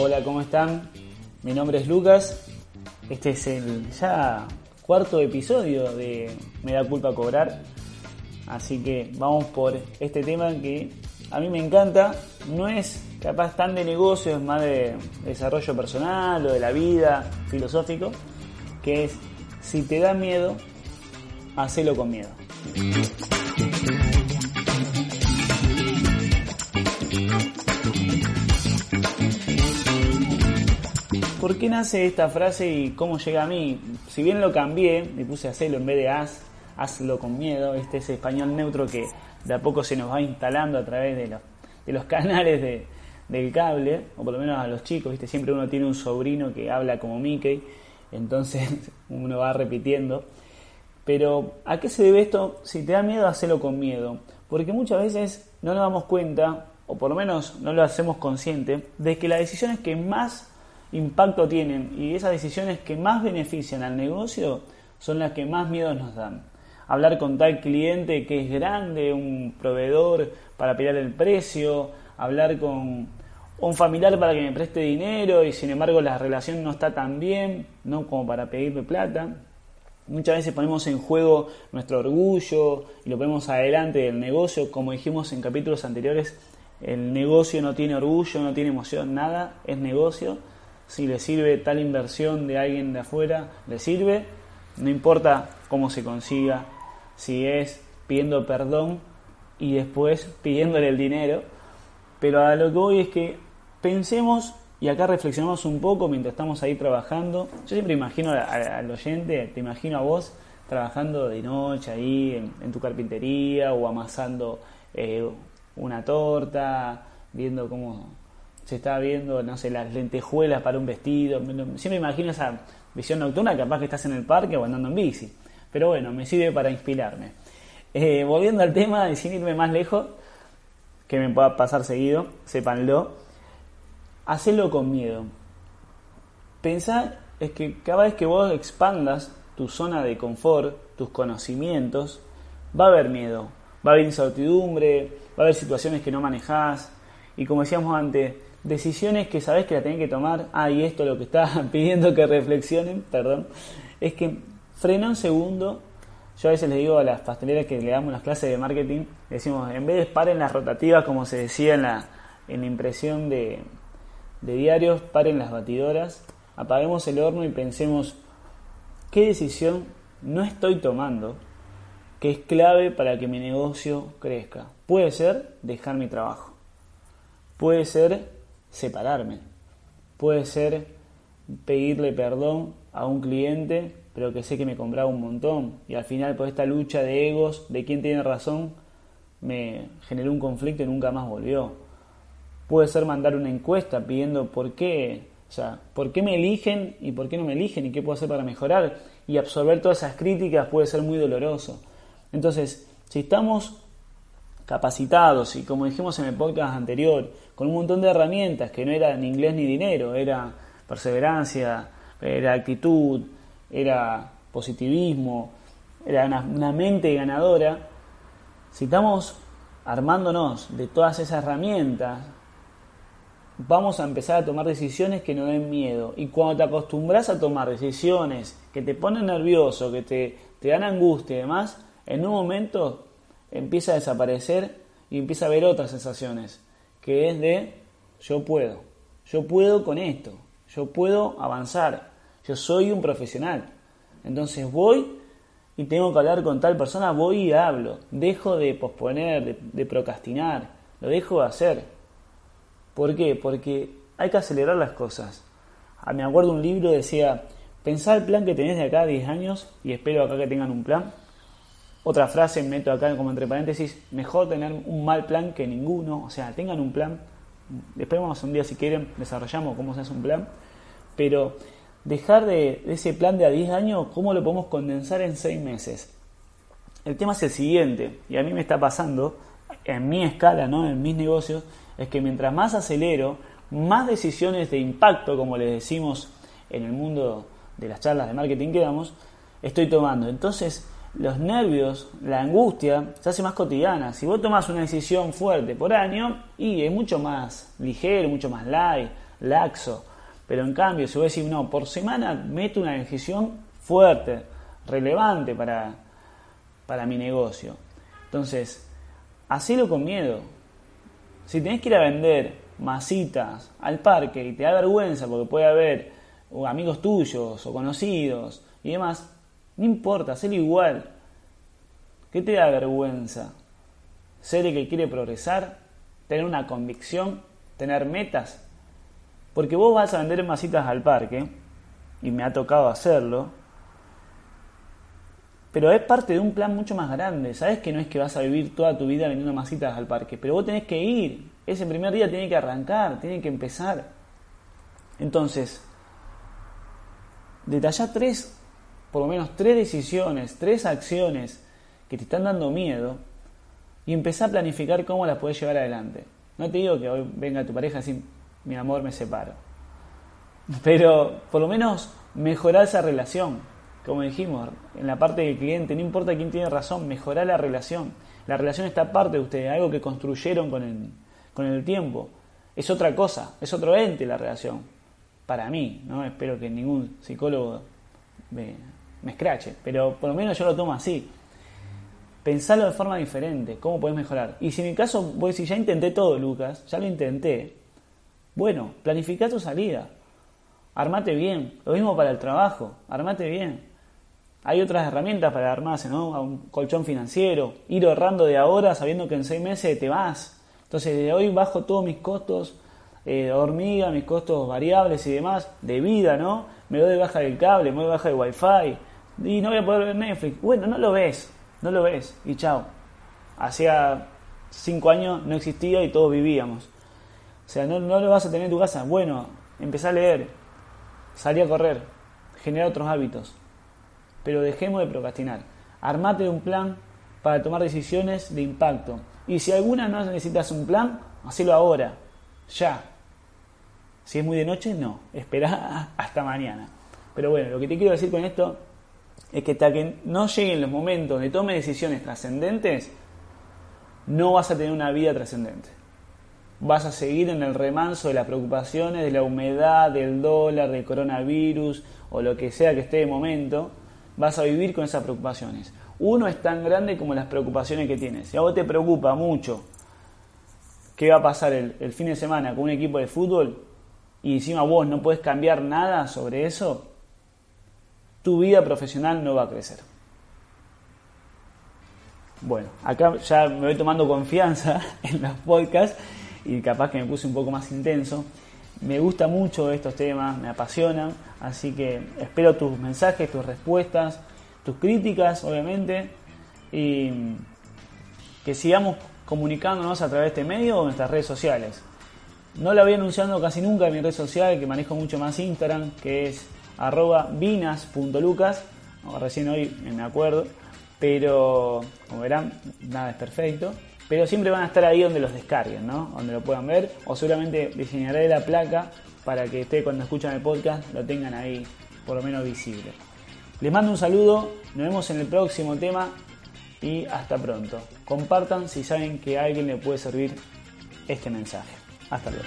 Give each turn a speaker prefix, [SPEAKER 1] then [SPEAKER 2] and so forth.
[SPEAKER 1] Hola, ¿cómo están? Mi nombre es Lucas. Este es el ya cuarto episodio de Me da culpa cobrar. Así que vamos por este tema que a mí me encanta. No es capaz tan de negocio, es más de desarrollo personal o de la vida, filosófico, que es si te da miedo, hacelo con miedo. ¿Por qué nace esta frase y cómo llega a mí? Si bien lo cambié, me puse a hacerlo en vez de haz, hazlo con miedo, este es español neutro que de a poco se nos va instalando a través de los, de los canales de, del cable, o por lo menos a los chicos, ¿viste? siempre uno tiene un sobrino que habla como Mickey, entonces uno va repitiendo. Pero ¿a qué se debe esto? Si te da miedo, hacelo con miedo. Porque muchas veces no nos damos cuenta, o por lo menos no lo hacemos consciente, de que las decisiones que más impacto tienen y esas decisiones que más benefician al negocio son las que más miedo nos dan. Hablar con tal cliente que es grande, un proveedor para pelear el precio, hablar con un familiar para que me preste dinero y sin embargo la relación no está tan bien, no como para pedirme plata. Muchas veces ponemos en juego nuestro orgullo y lo ponemos adelante del negocio, como dijimos en capítulos anteriores, el negocio no tiene orgullo, no tiene emoción, nada, es negocio si le sirve tal inversión de alguien de afuera, le sirve, no importa cómo se consiga, si es pidiendo perdón y después pidiéndole el dinero, pero a lo que voy es que pensemos y acá reflexionamos un poco mientras estamos ahí trabajando. Yo siempre imagino al oyente, te imagino a vos trabajando de noche ahí en, tu carpintería o amasando eh, una torta, viendo cómo se está viendo, no sé, las lentejuelas para un vestido. Siempre imagino esa visión nocturna, capaz que estás en el parque o andando en bici. Pero bueno, me sirve para inspirarme. Eh, volviendo al tema y sin irme más lejos, que me pueda pasar seguido, sépanlo, hacelo con miedo. Pensá es que cada vez que vos expandas tu zona de confort, tus conocimientos, va a haber miedo, va a haber incertidumbre, va a haber situaciones que no manejás. Y como decíamos antes, decisiones que sabes que la tenés que tomar, ah, y esto lo que está pidiendo que reflexionen, perdón, es que frena un segundo. Yo a veces les digo a las pasteleras que le damos las clases de marketing, decimos, en vez de paren las rotativas, como se decía en la, en la impresión de, de diarios, paren las batidoras, apaguemos el horno y pensemos, ¿qué decisión no estoy tomando que es clave para que mi negocio crezca? Puede ser dejar mi trabajo. Puede ser separarme. Puede ser pedirle perdón a un cliente, pero que sé que me compraba un montón. Y al final, por esta lucha de egos, de quién tiene razón, me generó un conflicto y nunca más volvió. Puede ser mandar una encuesta pidiendo por qué, o sea, por qué me eligen y por qué no me eligen y qué puedo hacer para mejorar. Y absorber todas esas críticas puede ser muy doloroso. Entonces, si estamos capacitados y como dijimos en el podcast anterior, con un montón de herramientas que no era ni inglés ni dinero, era perseverancia, era actitud, era positivismo, era una, mente ganadora. Si estamos armándonos de todas esas herramientas, vamos a empezar a tomar decisiones que no den miedo. Y cuando te acostumbras a tomar decisiones que te ponen nervioso, que te, te dan angustia y demás, en un momento empieza a desaparecer y empieza a haber otras sensaciones, que es de yo puedo, yo puedo con esto, yo puedo avanzar, yo soy un profesional. Entonces voy y tengo que hablar con tal persona, voy y hablo, dejo de posponer, de, procrastinar, lo dejo de hacer. ¿Por qué? Porque hay que acelerar las cosas. A, ah, me acuerdo un libro decía, pensá el plan que tenés de acá a 10 años y espero acá que tengan un plan otra frase, meto acá como entre paréntesis, mejor tener un mal plan que ninguno, o sea, tengan un plan, Después vamos un día, si quieren, desarrollamos cómo se hace un plan. Pero dejar de, ese plan de a 10 años, ¿cómo lo podemos condensar en 6 meses? El tema es el siguiente, y a mí me está pasando, en mi escala, ¿no? en mis negocios, es que mientras más acelero, más decisiones de impacto, como les decimos en el mundo de las charlas de marketing que damos, estoy tomando. Entonces, los nervios, la angustia, se hace más cotidiana. Si vos tomas una decisión fuerte por año, y es mucho más ligero, mucho más light, laxo. Pero en cambio, si vos decís, no, por semana meto una decisión fuerte, relevante para, para mi negocio. Entonces, hacelo con miedo. Si tenés que ir a vender masitas al parque y te da vergüenza porque puede haber amigos tuyos o conocidos y demás, no importa, hacelo igual. ¿Qué te da vergüenza? Ser el que quiere progresar, tener una convicción, tener metas. Porque vos vas a vender masitas al parque, y me ha tocado hacerlo, pero es parte de un plan mucho más grande. Sabes que no es que vas a vivir toda tu vida vendiendo masitas al parque, pero vos tenés que ir. Ese primer día tiene que arrancar, tiene que empezar. Entonces, detalla tres por lo menos tres decisiones, tres acciones que te están dando miedo y empezá a planificar cómo las puedes llevar adelante. No te digo que hoy venga tu pareja decir, mi amor, me separo. Pero por lo menos mejorar esa relación. Como dijimos, en la parte del cliente, no importa quién tiene razón, mejorar la relación. La relación está parte de ustedes, algo que construyeron con el, con el tiempo. Es otra cosa, es otro ente la relación. Para mí, ¿no? Espero que ningún psicólogo me, me escrache, pero por lo menos yo lo tomo así. Pensarlo de forma diferente, cómo puedes mejorar. Y si en mi caso, voy a decir, ya intenté todo, Lucas, ya lo intenté. Bueno, planifica tu salida. Armate bien. Lo mismo para el trabajo, armate bien. Hay otras herramientas para armarse, ¿no? A un colchón financiero, ir ahorrando de ahora sabiendo que en seis meses te vas. Entonces, de hoy bajo todos mis costos eh, de hormiga, mis costos variables y demás, de vida, ¿no? Me doy de baja del cable, me doy de baja del wifi, y no voy a poder ver Netflix. Bueno, no lo ves, no lo ves y chao. Hacía cinco años no existía y todos vivíamos. O sea, no, no lo vas a tener en tu casa. Bueno, empecé a leer, salí a correr, generar otros hábitos. Pero dejemos de procrastinar. Armate un plan para tomar decisiones de impacto. Y si alguna no necesitas un plan, hacelo ahora, ya. Si es muy de noche, no. Espera hasta mañana. Pero bueno, lo que te quiero decir con esto es que hasta que no lleguen los momentos de tome decisiones trascendentes, no vas a tener una vida trascendente. Vas a seguir en el remanso de las preocupaciones, de la humedad, del dólar, del coronavirus o lo que sea que esté de momento. Vas a vivir con esas preocupaciones. Uno es tan grande como las preocupaciones que tienes. Si a vos te preocupa mucho qué va a pasar el, el fin de semana con un equipo de fútbol y encima vos no puedes cambiar nada sobre eso, tu vida profesional no va a crecer. Bueno, acá ya me voy tomando confianza en los podcasts y capaz que me puse un poco más intenso. Me gusta mucho estos temas, me apasionan, así que espero tus mensajes, tus respuestas, tus críticas, obviamente, y que sigamos comunicándonos a través de este medio o nuestras redes sociales. No la voy anunciando casi nunca en mi red social, que manejo mucho más Instagram, que es arroba vinas.lucas, recién hoy me acuerdo, pero como verán, nada es perfecto, pero siempre van a estar ahí donde los descarguen, ¿no? Donde lo puedan ver, o seguramente diseñaré la placa para que ustedes cuando escuchan el podcast lo tengan ahí por lo menos visible. Les mando un saludo, nos vemos en el próximo tema y hasta pronto. Compartan si saben que a alguien le puede servir este mensaje. Hasta luego.